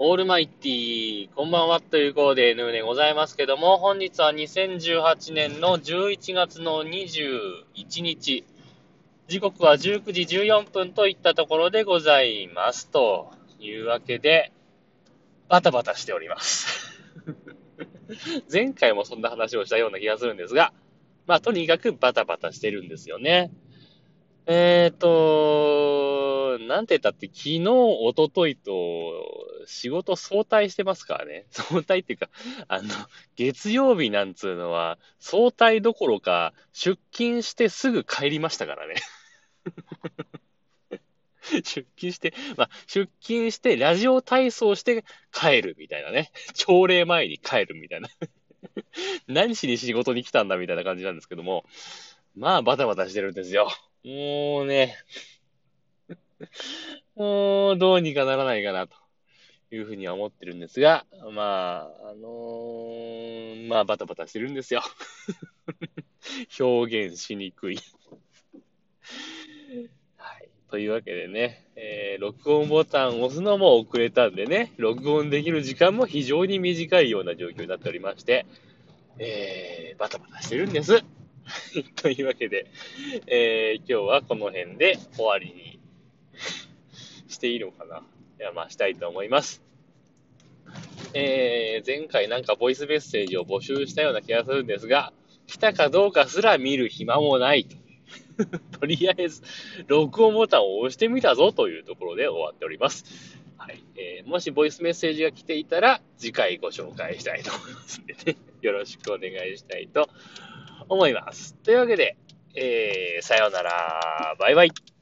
オールマイティー、こんばんはということで、ヌーでございますけども、本日は2018年の11月の21日、時刻は19時14分といったところでございます。というわけで、バタバタしております。前回もそんな話をしたような気がするんですが、まあ、とにかくバタバタしてるんですよね。えっ、と、なんて言ったって昨日、おとといと仕事相対してますからね。相対っていうか、あの、月曜日なんつうのは相対どころか出勤してすぐ帰りましたからね。出勤して、まあ、出勤して、ラジオ体操して帰るみたいなね。朝礼前に帰るみたいな。何しに仕事に来たんだみたいな感じなんですけども。まあ、バタバタしてるんですよ。もうね、もうどうにかならないかなというふうには思ってるんですが、まあ、あのー、まあバタバタしてるんですよ。表現しにくいはい。というわけでね、えー、録音ボタンを押すのも遅れたんでね、録音できる時間も非常に短いような状況になっておりまして、えー、バタバタしてるんです。というわけで、えー、今日はこの辺で終わりにしていいのかな。いや、まあ、したいと思います。えー、前回なんかボイスメッセージを募集したような気がするんですが、来たかどうかすら見る暇もないと。とりあえず、録音ボタンを押してみたぞというところで終わっております。はい。えー、もしボイスメッセージが来ていたら、次回ご紹介したいと思いますんでね。よろしくお願いしたいと思います。というわけで、えー、さようなら。バイバイ。